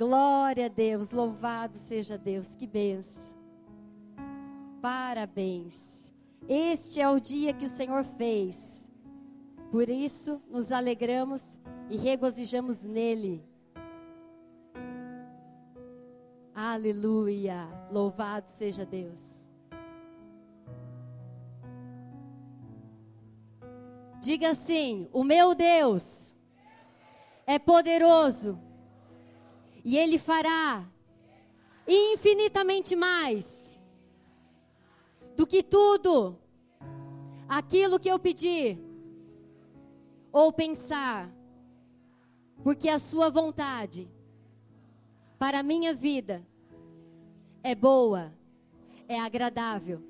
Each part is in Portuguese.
Glória a Deus, louvado seja Deus, que benção. Parabéns. Este é o dia que o Senhor fez. Por isso nos alegramos e regozijamos nele. Aleluia. Louvado seja Deus. Diga assim: O meu Deus é poderoso e Ele fará infinitamente mais do que tudo aquilo que eu pedir ou pensar, porque a Sua vontade para a minha vida é boa, é agradável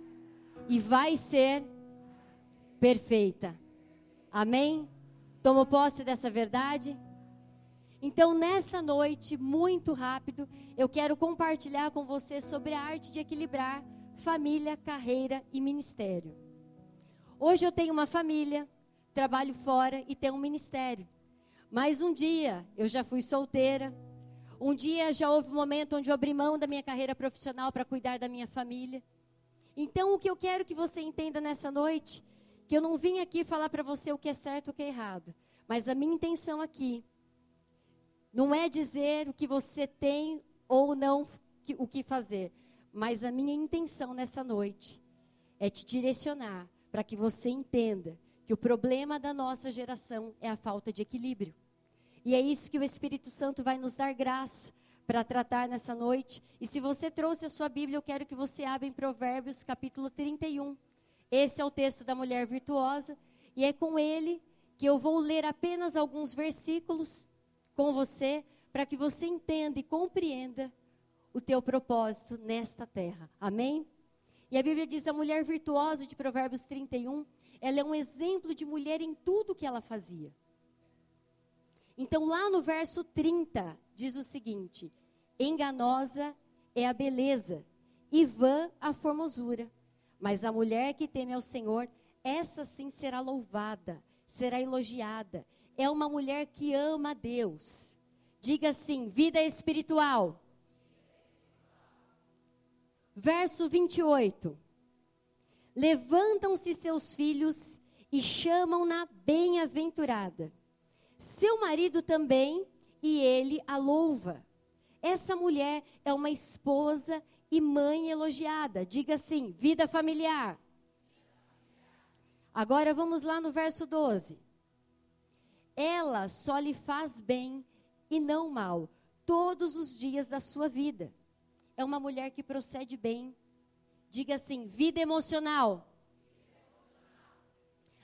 e vai ser perfeita. Amém? Tomou posse dessa verdade? Então, nesta noite, muito rápido, eu quero compartilhar com você sobre a arte de equilibrar família, carreira e ministério. Hoje eu tenho uma família, trabalho fora e tenho um ministério. Mas um dia eu já fui solteira. Um dia já houve um momento onde eu abri mão da minha carreira profissional para cuidar da minha família. Então, o que eu quero que você entenda nessa noite, que eu não vim aqui falar para você o que é certo e o que é errado, mas a minha intenção aqui não é dizer o que você tem ou não o que fazer, mas a minha intenção nessa noite é te direcionar para que você entenda que o problema da nossa geração é a falta de equilíbrio. E é isso que o Espírito Santo vai nos dar graça para tratar nessa noite. E se você trouxe a sua Bíblia, eu quero que você abra em Provérbios capítulo 31. Esse é o texto da mulher virtuosa e é com ele que eu vou ler apenas alguns versículos com você para que você entenda e compreenda o teu propósito nesta terra. Amém? E a Bíblia diz: a mulher virtuosa de Provérbios 31, ela é um exemplo de mulher em tudo que ela fazia. Então, lá no verso 30, diz o seguinte: enganosa é a beleza, e vã a formosura. Mas a mulher que teme ao Senhor, essa sim será louvada, será elogiada é uma mulher que ama Deus. Diga assim: vida espiritual. Verso 28. Levantam-se seus filhos e chamam-na bem-aventurada. Seu marido também, e ele a louva. Essa mulher é uma esposa e mãe elogiada. Diga assim: vida familiar. Agora vamos lá no verso 12 ela só lhe faz bem e não mal todos os dias da sua vida. É uma mulher que procede bem. Diga assim: vida emocional.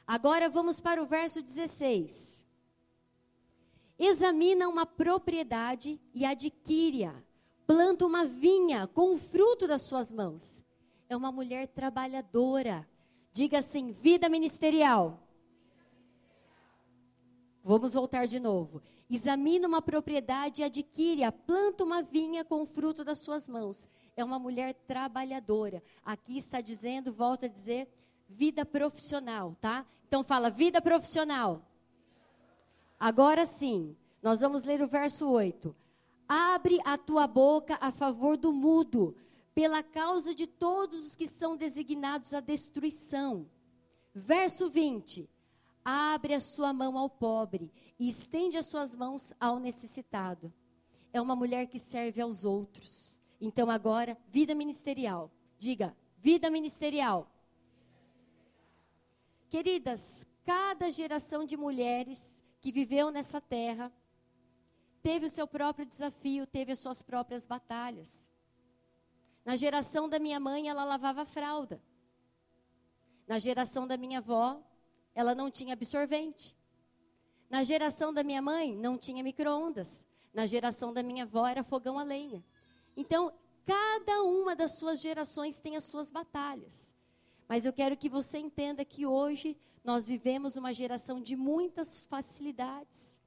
Agora vamos para o verso 16. Examina uma propriedade e adquire-a. Planta uma vinha com o fruto das suas mãos. É uma mulher trabalhadora. Diga assim: vida ministerial. Vamos voltar de novo. Examina uma propriedade e adquire-a, planta uma vinha com o fruto das suas mãos. É uma mulher trabalhadora. Aqui está dizendo, volta a dizer, vida profissional, tá? Então fala, vida profissional. Agora sim, nós vamos ler o verso 8. Abre a tua boca a favor do mudo, pela causa de todos os que são designados à destruição. Verso 20 abre a sua mão ao pobre e estende as suas mãos ao necessitado. É uma mulher que serve aos outros. Então, agora, vida ministerial. Diga, vida ministerial. Queridas, cada geração de mulheres que viveu nessa terra teve o seu próprio desafio, teve as suas próprias batalhas. Na geração da minha mãe, ela lavava fralda. Na geração da minha avó, ela não tinha absorvente. Na geração da minha mãe, não tinha micro-ondas. Na geração da minha avó, era fogão a lenha. Então, cada uma das suas gerações tem as suas batalhas. Mas eu quero que você entenda que hoje nós vivemos uma geração de muitas facilidades.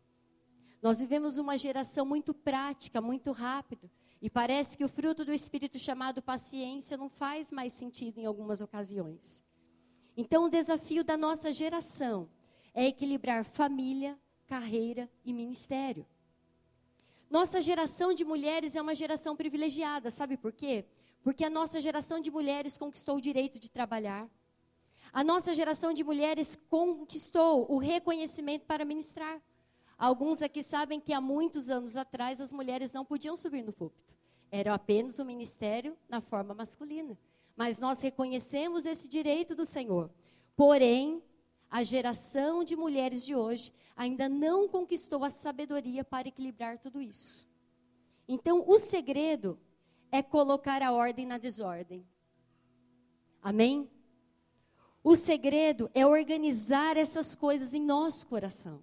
Nós vivemos uma geração muito prática, muito rápido. E parece que o fruto do Espírito chamado paciência não faz mais sentido em algumas ocasiões. Então, o desafio da nossa geração é equilibrar família, carreira e ministério. Nossa geração de mulheres é uma geração privilegiada, sabe por quê? Porque a nossa geração de mulheres conquistou o direito de trabalhar. A nossa geração de mulheres conquistou o reconhecimento para ministrar. Alguns aqui sabem que há muitos anos atrás as mulheres não podiam subir no púlpito. Era apenas o ministério na forma masculina. Mas nós reconhecemos esse direito do Senhor. Porém, a geração de mulheres de hoje ainda não conquistou a sabedoria para equilibrar tudo isso. Então, o segredo é colocar a ordem na desordem. Amém? O segredo é organizar essas coisas em nosso coração.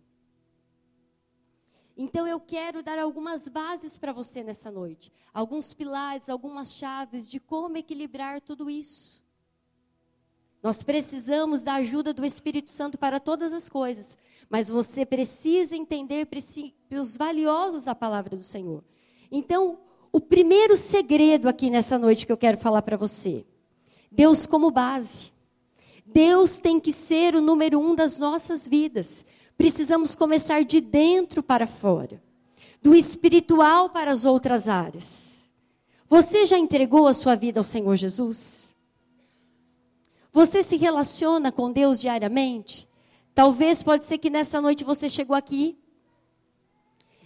Então eu quero dar algumas bases para você nessa noite, alguns pilares, algumas chaves de como equilibrar tudo isso. Nós precisamos da ajuda do Espírito Santo para todas as coisas, mas você precisa entender princípios valiosos da palavra do Senhor. Então, o primeiro segredo aqui nessa noite que eu quero falar para você: Deus como base. Deus tem que ser o número um das nossas vidas. Precisamos começar de dentro para fora, do espiritual para as outras áreas. Você já entregou a sua vida ao Senhor Jesus? Você se relaciona com Deus diariamente? Talvez pode ser que nessa noite você chegou aqui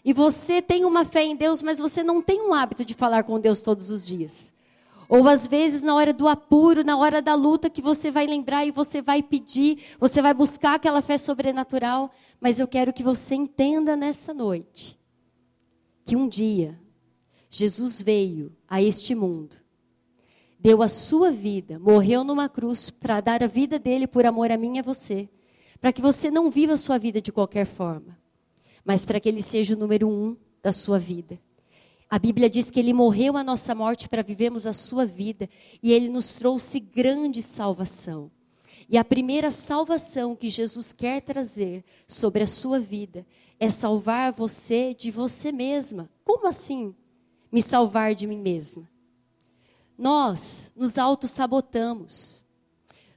e você tem uma fé em Deus, mas você não tem um hábito de falar com Deus todos os dias. Ou às vezes na hora do apuro, na hora da luta, que você vai lembrar e você vai pedir, você vai buscar aquela fé sobrenatural. Mas eu quero que você entenda nessa noite que um dia Jesus veio a este mundo deu a sua vida, morreu numa cruz para dar a vida dele por amor a mim e a você. Para que você não viva a sua vida de qualquer forma, mas para que ele seja o número um da sua vida. A Bíblia diz que ele morreu a nossa morte para vivermos a sua vida e ele nos trouxe grande salvação. E a primeira salvação que Jesus quer trazer sobre a sua vida é salvar você de você mesma. Como assim? Me salvar de mim mesma? Nós nos auto-sabotamos.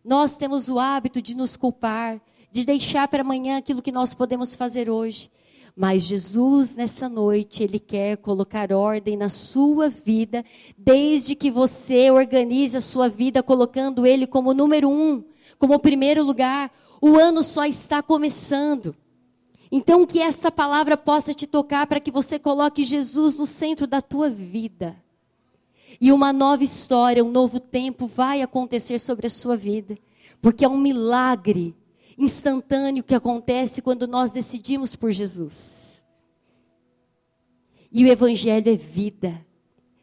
Nós temos o hábito de nos culpar, de deixar para amanhã aquilo que nós podemos fazer hoje. Mas Jesus, nessa noite, Ele quer colocar ordem na sua vida, desde que você organize a sua vida, colocando Ele como número um, como primeiro lugar. O ano só está começando. Então, que essa palavra possa te tocar para que você coloque Jesus no centro da tua vida. E uma nova história, um novo tempo vai acontecer sobre a sua vida. Porque é um milagre instantâneo que acontece quando nós decidimos por Jesus. E o Evangelho é vida,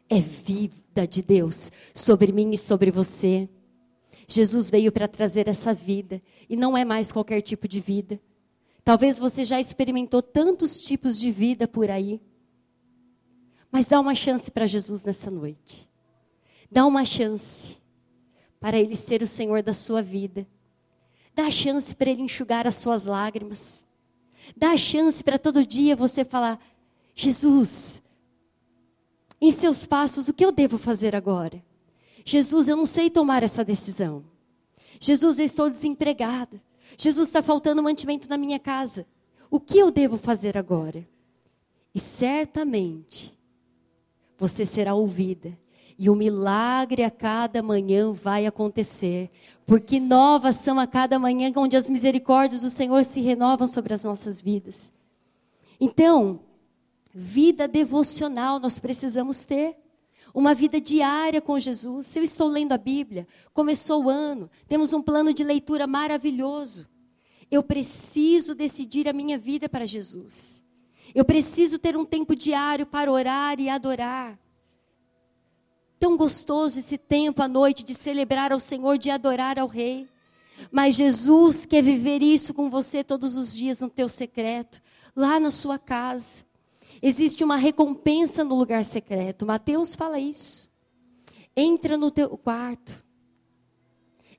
é vida de Deus sobre mim e sobre você. Jesus veio para trazer essa vida e não é mais qualquer tipo de vida. Talvez você já experimentou tantos tipos de vida por aí. Mas dá uma chance para Jesus nessa noite. Dá uma chance para Ele ser o Senhor da sua vida. Dá a chance para Ele enxugar as suas lágrimas. Dá a chance para todo dia você falar: Jesus, em seus passos, o que eu devo fazer agora? Jesus, eu não sei tomar essa decisão. Jesus, eu estou desempregada. Jesus, está faltando mantimento na minha casa. O que eu devo fazer agora? E certamente você será ouvida. E o milagre a cada manhã vai acontecer. Porque novas são a cada manhã, onde as misericórdias do Senhor se renovam sobre as nossas vidas. Então, vida devocional nós precisamos ter. Uma vida diária com Jesus. Se eu estou lendo a Bíblia, começou o ano, temos um plano de leitura maravilhoso. Eu preciso decidir a minha vida para Jesus. Eu preciso ter um tempo diário para orar e adorar. Tão gostoso esse tempo à noite de celebrar ao Senhor, de adorar ao Rei. Mas Jesus quer viver isso com você todos os dias no teu secreto, lá na sua casa. Existe uma recompensa no lugar secreto. Mateus fala isso. Entra no teu quarto.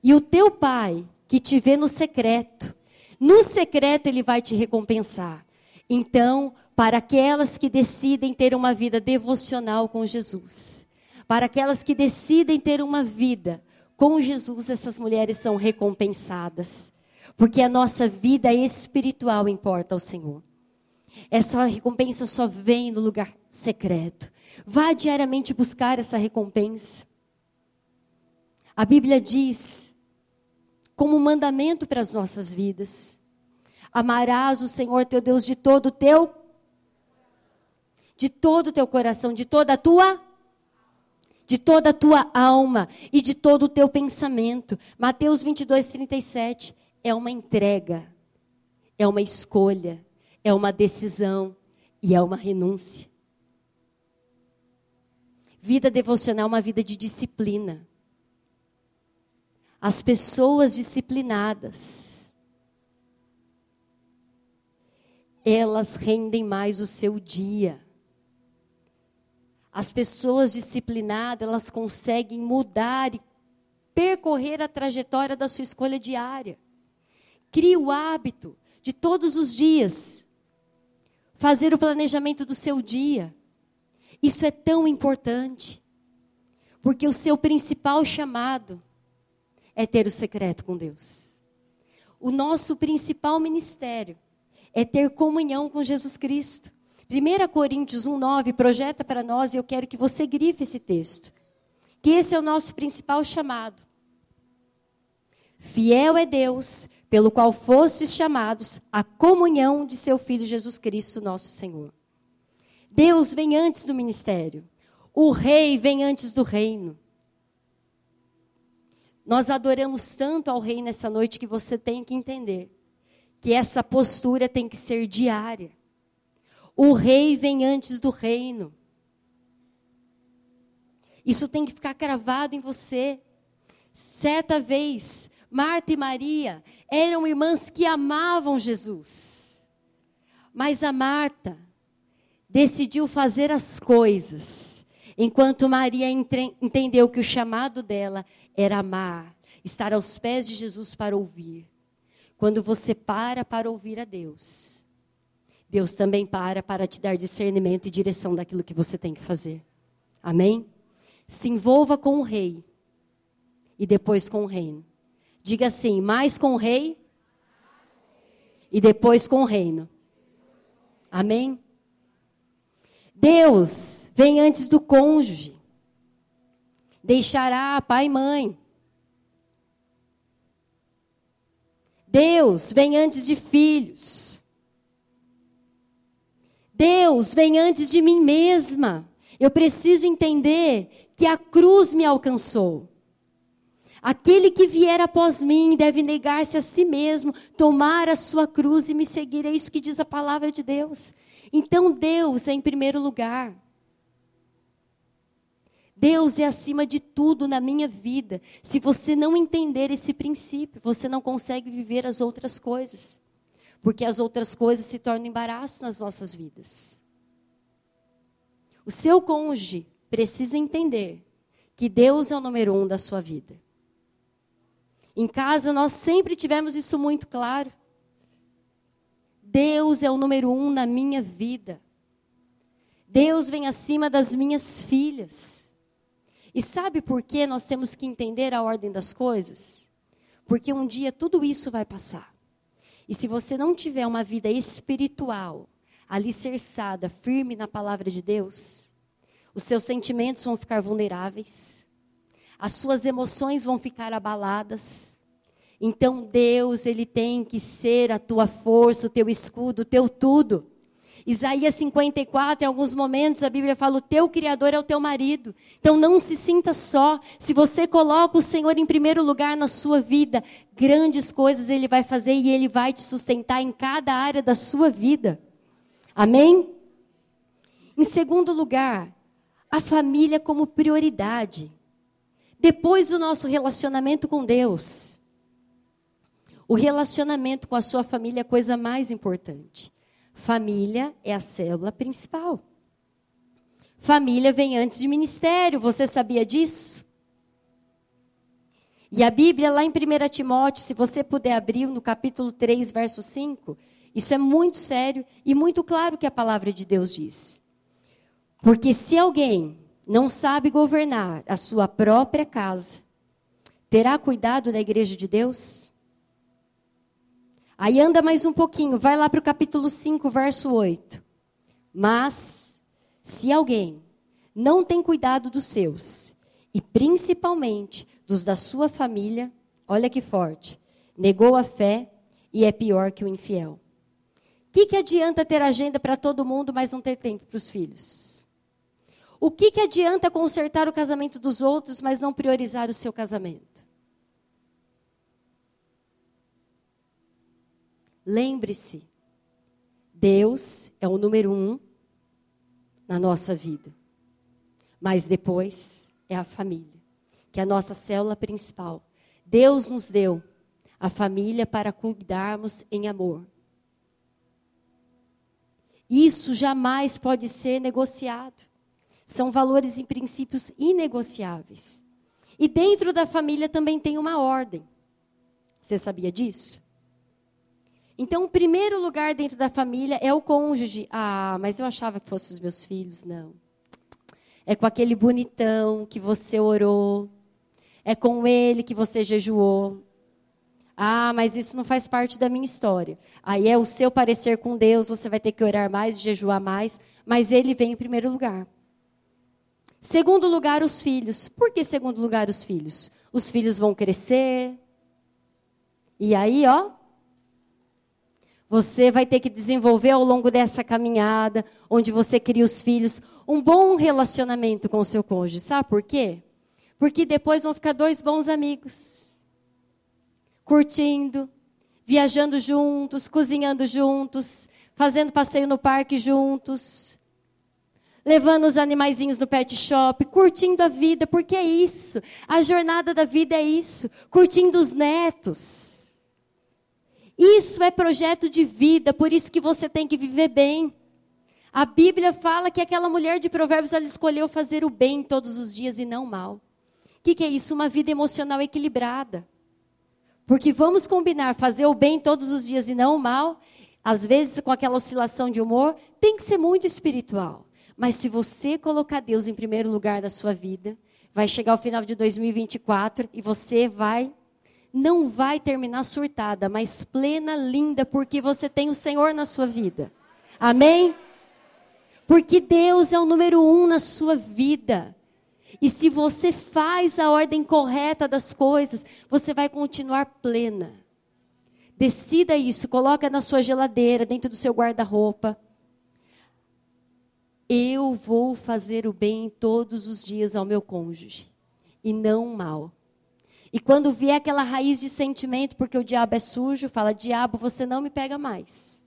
E o teu pai, que te vê no secreto, no secreto ele vai te recompensar. Então, para aquelas que decidem ter uma vida devocional com Jesus, para aquelas que decidem ter uma vida com Jesus, essas mulheres são recompensadas, porque a nossa vida espiritual importa ao Senhor. Essa recompensa só vem no lugar secreto. Vá diariamente buscar essa recompensa. A Bíblia diz, como mandamento para as nossas vidas: Amarás o Senhor teu Deus de todo o teu de todo o teu coração, de toda a tua de toda a tua alma e de todo o teu pensamento. Mateus 22, 37 é uma entrega, é uma escolha, é uma decisão e é uma renúncia. Vida devocional é uma vida de disciplina. As pessoas disciplinadas, elas rendem mais o seu dia. As pessoas disciplinadas, elas conseguem mudar e percorrer a trajetória da sua escolha diária. Crie o hábito de todos os dias fazer o planejamento do seu dia. Isso é tão importante, porque o seu principal chamado é ter o secreto com Deus. O nosso principal ministério é ter comunhão com Jesus Cristo. 1 Coríntios 1,9 projeta para nós, e eu quero que você grife esse texto, que esse é o nosso principal chamado. Fiel é Deus, pelo qual fostes chamados à comunhão de seu Filho Jesus Cristo, nosso Senhor. Deus vem antes do ministério, o Rei vem antes do reino. Nós adoramos tanto ao Rei nessa noite que você tem que entender que essa postura tem que ser diária. O rei vem antes do reino. Isso tem que ficar cravado em você. Certa vez, Marta e Maria eram irmãs que amavam Jesus. Mas a Marta decidiu fazer as coisas, enquanto Maria entendeu que o chamado dela era amar, estar aos pés de Jesus para ouvir. Quando você para para ouvir a Deus, Deus também para para te dar discernimento e direção daquilo que você tem que fazer. Amém? Se envolva com o rei e depois com o reino. Diga assim: mais com o rei e depois com o reino. Amém? Deus vem antes do cônjuge. Deixará pai e mãe. Deus vem antes de filhos. Deus vem antes de mim mesma. Eu preciso entender que a cruz me alcançou. Aquele que vier após mim deve negar-se a si mesmo, tomar a sua cruz e me seguir. É isso que diz a palavra de Deus. Então Deus é em primeiro lugar. Deus é acima de tudo na minha vida. Se você não entender esse princípio, você não consegue viver as outras coisas porque as outras coisas se tornam embaraço nas nossas vidas. O seu cônjuge precisa entender que Deus é o número um da sua vida. Em casa nós sempre tivemos isso muito claro. Deus é o número um na minha vida. Deus vem acima das minhas filhas. E sabe por que nós temos que entender a ordem das coisas? Porque um dia tudo isso vai passar. E se você não tiver uma vida espiritual, alicerçada, firme na palavra de Deus, os seus sentimentos vão ficar vulneráveis, as suas emoções vão ficar abaladas. Então Deus, ele tem que ser a tua força, o teu escudo, o teu tudo. Isaías 54, em alguns momentos, a Bíblia fala: o teu Criador é o teu marido. Então não se sinta só. Se você coloca o Senhor em primeiro lugar na sua vida, grandes coisas Ele vai fazer e Ele vai te sustentar em cada área da sua vida. Amém? Em segundo lugar, a família como prioridade. Depois do nosso relacionamento com Deus, o relacionamento com a sua família é a coisa mais importante. Família é a célula principal. Família vem antes de ministério, você sabia disso? E a Bíblia, lá em 1 Timóteo, se você puder abrir no capítulo 3, verso 5, isso é muito sério e muito claro que a palavra de Deus diz. Porque se alguém não sabe governar a sua própria casa, terá cuidado da igreja de Deus? Aí anda mais um pouquinho, vai lá para o capítulo 5, verso 8. Mas, se alguém não tem cuidado dos seus, e principalmente dos da sua família, olha que forte, negou a fé e é pior que o infiel. O que, que adianta ter agenda para todo mundo, mas não ter tempo para os filhos? O que, que adianta consertar o casamento dos outros, mas não priorizar o seu casamento? Lembre-se, Deus é o número um na nossa vida. Mas depois é a família, que é a nossa célula principal. Deus nos deu a família para cuidarmos em amor. Isso jamais pode ser negociado. São valores e princípios inegociáveis. E dentro da família também tem uma ordem. Você sabia disso? Então, o primeiro lugar dentro da família é o cônjuge. Ah, mas eu achava que fossem os meus filhos. Não. É com aquele bonitão que você orou. É com ele que você jejuou. Ah, mas isso não faz parte da minha história. Aí é o seu parecer com Deus, você vai ter que orar mais, jejuar mais, mas ele vem em primeiro lugar. Segundo lugar, os filhos. Por que segundo lugar os filhos? Os filhos vão crescer. E aí, ó, você vai ter que desenvolver ao longo dessa caminhada, onde você cria os filhos, um bom relacionamento com o seu cônjuge. Sabe por quê? Porque depois vão ficar dois bons amigos. Curtindo, viajando juntos, cozinhando juntos, fazendo passeio no parque juntos, levando os animaizinhos no pet shop, curtindo a vida, porque é isso. A jornada da vida é isso, curtindo os netos. Isso é projeto de vida, por isso que você tem que viver bem. A Bíblia fala que aquela mulher de Provérbios ela escolheu fazer o bem todos os dias e não o mal. O que, que é isso? Uma vida emocional equilibrada. Porque vamos combinar, fazer o bem todos os dias e não o mal, às vezes com aquela oscilação de humor, tem que ser muito espiritual. Mas se você colocar Deus em primeiro lugar da sua vida, vai chegar o final de 2024 e você vai não vai terminar surtada, mas plena, linda, porque você tem o Senhor na sua vida. Amém? Porque Deus é o número um na sua vida. E se você faz a ordem correta das coisas, você vai continuar plena. Decida isso, coloca na sua geladeira, dentro do seu guarda-roupa. Eu vou fazer o bem todos os dias ao meu cônjuge e não o mal. E quando vier aquela raiz de sentimento, porque o diabo é sujo, fala: diabo, você não me pega mais.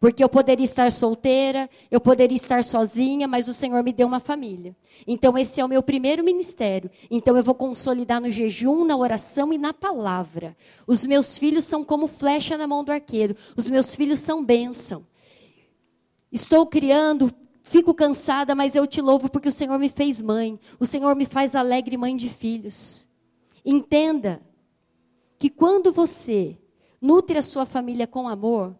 Porque eu poderia estar solteira, eu poderia estar sozinha, mas o Senhor me deu uma família. Então, esse é o meu primeiro ministério. Então, eu vou consolidar no jejum, na oração e na palavra. Os meus filhos são como flecha na mão do arqueiro. Os meus filhos são bênção. Estou criando, fico cansada, mas eu te louvo porque o Senhor me fez mãe. O Senhor me faz alegre mãe de filhos. Entenda que quando você nutre a sua família com amor,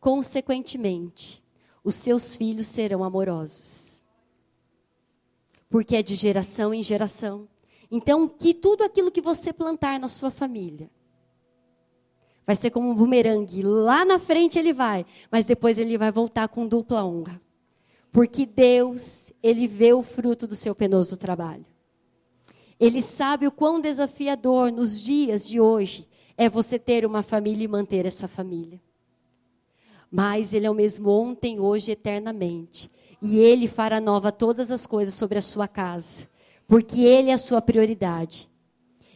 consequentemente, os seus filhos serão amorosos. Porque é de geração em geração. Então, que tudo aquilo que você plantar na sua família vai ser como um bumerangue. Lá na frente ele vai, mas depois ele vai voltar com dupla honra. Porque Deus, ele vê o fruto do seu penoso trabalho. Ele sabe o quão desafiador nos dias de hoje é você ter uma família e manter essa família. Mas Ele é o mesmo ontem, hoje e eternamente. E Ele fará nova todas as coisas sobre a sua casa. Porque Ele é a sua prioridade.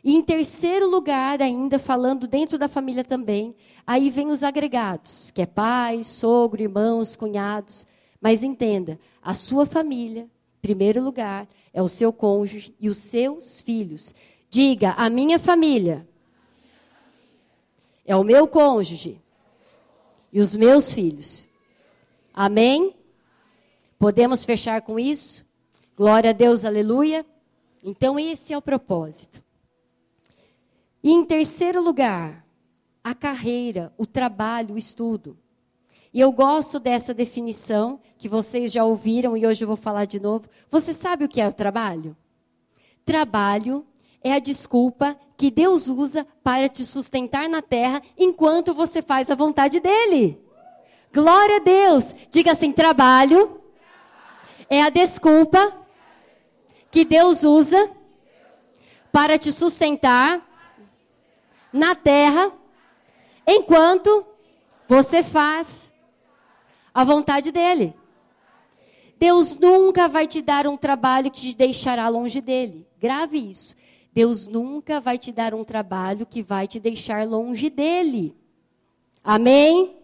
E em terceiro lugar, ainda falando dentro da família também, aí vem os agregados, que é pai, sogro, irmãos, cunhados. Mas entenda, a sua família primeiro lugar é o seu cônjuge e os seus filhos. Diga, a minha família é o meu cônjuge e os meus filhos. Amém? Podemos fechar com isso? Glória a Deus, aleluia. Então, esse é o propósito. E em terceiro lugar, a carreira, o trabalho, o estudo. E eu gosto dessa definição que vocês já ouviram e hoje eu vou falar de novo. Você sabe o que é o trabalho? Trabalho é a desculpa que Deus usa para te sustentar na terra enquanto você faz a vontade dele. Glória a Deus. Diga assim: trabalho é a desculpa que Deus usa para te sustentar na terra enquanto você faz a vontade dele. Deus nunca vai te dar um trabalho que te deixará longe dele. Grave isso. Deus nunca vai te dar um trabalho que vai te deixar longe dele. Amém?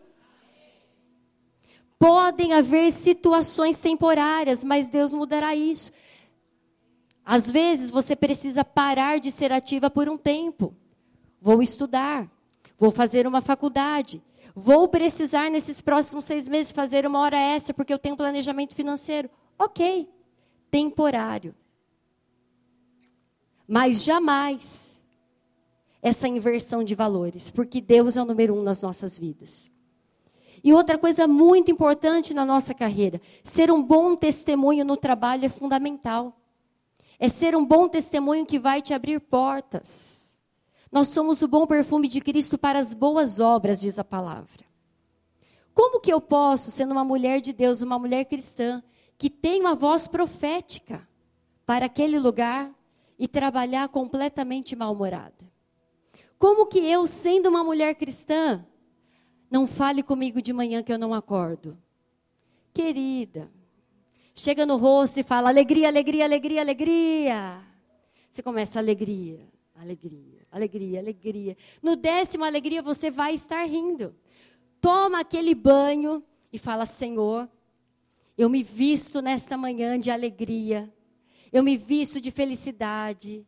Podem haver situações temporárias, mas Deus mudará isso. Às vezes você precisa parar de ser ativa por um tempo. Vou estudar, vou fazer uma faculdade, vou precisar nesses próximos seis meses fazer uma hora extra porque eu tenho planejamento financeiro. Ok, temporário. Mas jamais essa inversão de valores, porque Deus é o número um nas nossas vidas. E outra coisa muito importante na nossa carreira: ser um bom testemunho no trabalho é fundamental. É ser um bom testemunho que vai te abrir portas. Nós somos o bom perfume de Cristo para as boas obras, diz a palavra. Como que eu posso, sendo uma mulher de Deus, uma mulher cristã, que tem uma voz profética para aquele lugar, e trabalhar completamente mal-humorada? Como que eu, sendo uma mulher cristã, não fale comigo de manhã que eu não acordo? Querida, chega no rosto e fala alegria, alegria, alegria, alegria. Você começa alegria, alegria, alegria, alegria. No décimo alegria você vai estar rindo. Toma aquele banho e fala: Senhor, eu me visto nesta manhã de alegria. Eu me visto de felicidade.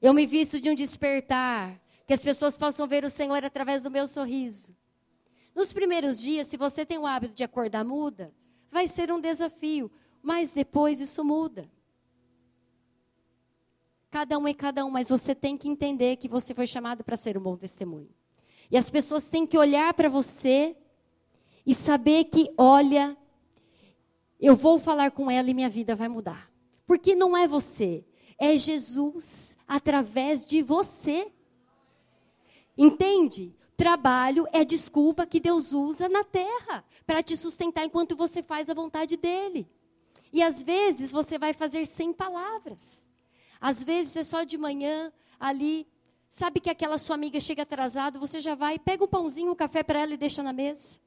Eu me visto de um despertar. Que as pessoas possam ver o Senhor através do meu sorriso. Nos primeiros dias, se você tem o hábito de acordar muda, vai ser um desafio. Mas depois isso muda. Cada um é cada um, mas você tem que entender que você foi chamado para ser um bom testemunho. E as pessoas têm que olhar para você e saber que, olha, eu vou falar com ela e minha vida vai mudar. Porque não é você, é Jesus através de você. Entende? Trabalho é desculpa que Deus usa na terra para te sustentar enquanto você faz a vontade dele. E às vezes você vai fazer sem palavras. Às vezes é só de manhã ali, sabe que aquela sua amiga chega atrasada, você já vai, pega um pãozinho, um café para ela e deixa na mesa.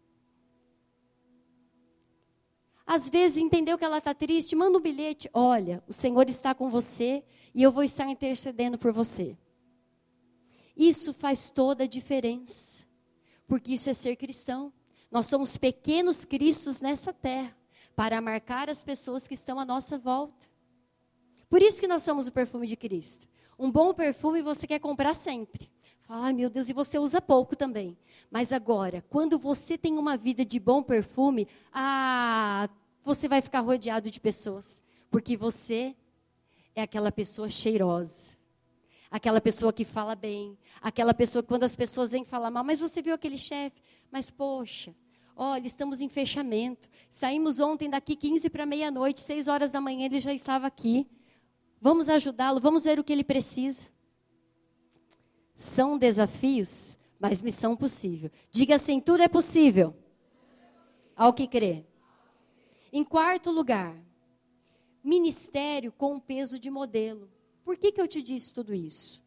Às vezes entendeu que ela está triste, manda um bilhete. Olha, o Senhor está com você e eu vou estar intercedendo por você. Isso faz toda a diferença, porque isso é ser cristão. Nós somos pequenos cristos nessa terra, para marcar as pessoas que estão à nossa volta. Por isso que nós somos o perfume de Cristo. Um bom perfume você quer comprar sempre. Ai, meu Deus, e você usa pouco também. Mas agora, quando você tem uma vida de bom perfume, ah, você vai ficar rodeado de pessoas. Porque você é aquela pessoa cheirosa. Aquela pessoa que fala bem. Aquela pessoa que quando as pessoas vêm falar mal, mas você viu aquele chefe? Mas poxa, olha, estamos em fechamento. Saímos ontem daqui 15 para meia-noite, 6 horas da manhã, ele já estava aqui. Vamos ajudá-lo, vamos ver o que ele precisa. São desafios, mas missão possível. Diga assim: tudo é possível ao que crê. Em quarto lugar, ministério com peso de modelo. Por que, que eu te disse tudo isso?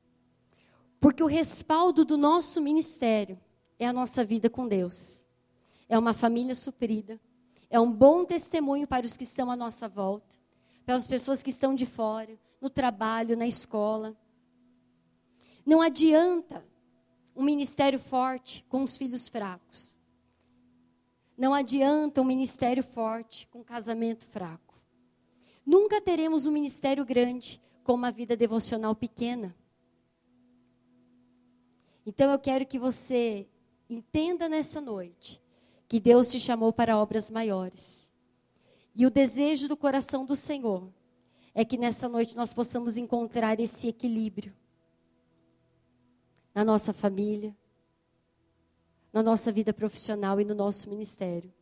Porque o respaldo do nosso ministério é a nossa vida com Deus. É uma família suprida. É um bom testemunho para os que estão à nossa volta, para as pessoas que estão de fora, no trabalho, na escola. Não adianta um ministério forte com os filhos fracos. Não adianta um ministério forte com casamento fraco. Nunca teremos um ministério grande com uma vida devocional pequena. Então eu quero que você entenda nessa noite que Deus te chamou para obras maiores. E o desejo do coração do Senhor é que nessa noite nós possamos encontrar esse equilíbrio na nossa família, na nossa vida profissional e no nosso ministério.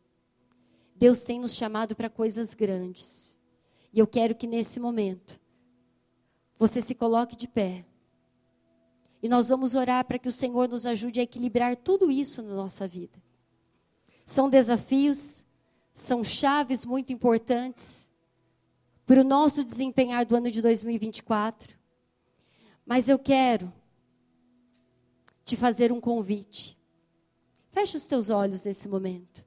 Deus tem nos chamado para coisas grandes. E eu quero que nesse momento você se coloque de pé E nós vamos orar para que o Senhor nos ajude a equilibrar tudo isso na nossa vida. São desafios, são chaves muito importantes para o nosso desempenhar do ano de 2024. Mas eu quero te fazer um convite. Feche os teus olhos nesse momento.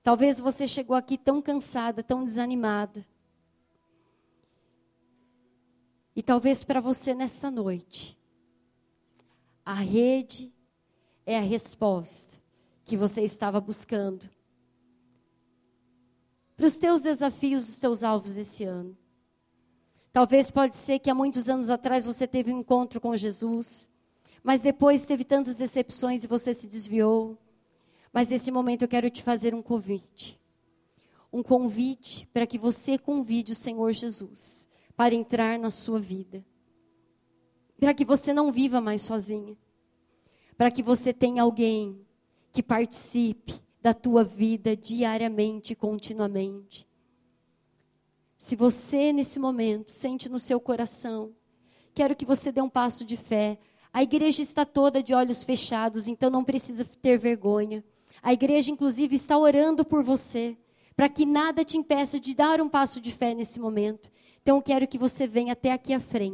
Talvez você chegou aqui tão cansada, tão desanimada. E talvez para você nessa noite, a rede é a resposta que você estava buscando para os teus desafios, os teus alvos esse ano. Talvez pode ser que há muitos anos atrás você teve um encontro com Jesus, mas depois teve tantas decepções e você se desviou. Mas nesse momento eu quero te fazer um convite. Um convite para que você convide o Senhor Jesus para entrar na sua vida. Para que você não viva mais sozinha. Para que você tenha alguém que participe da tua vida diariamente, continuamente. Se você nesse momento sente no seu coração, quero que você dê um passo de fé. A igreja está toda de olhos fechados, então não precisa ter vergonha. A igreja, inclusive, está orando por você, para que nada te impeça de dar um passo de fé nesse momento. Então, quero que você venha até aqui à frente.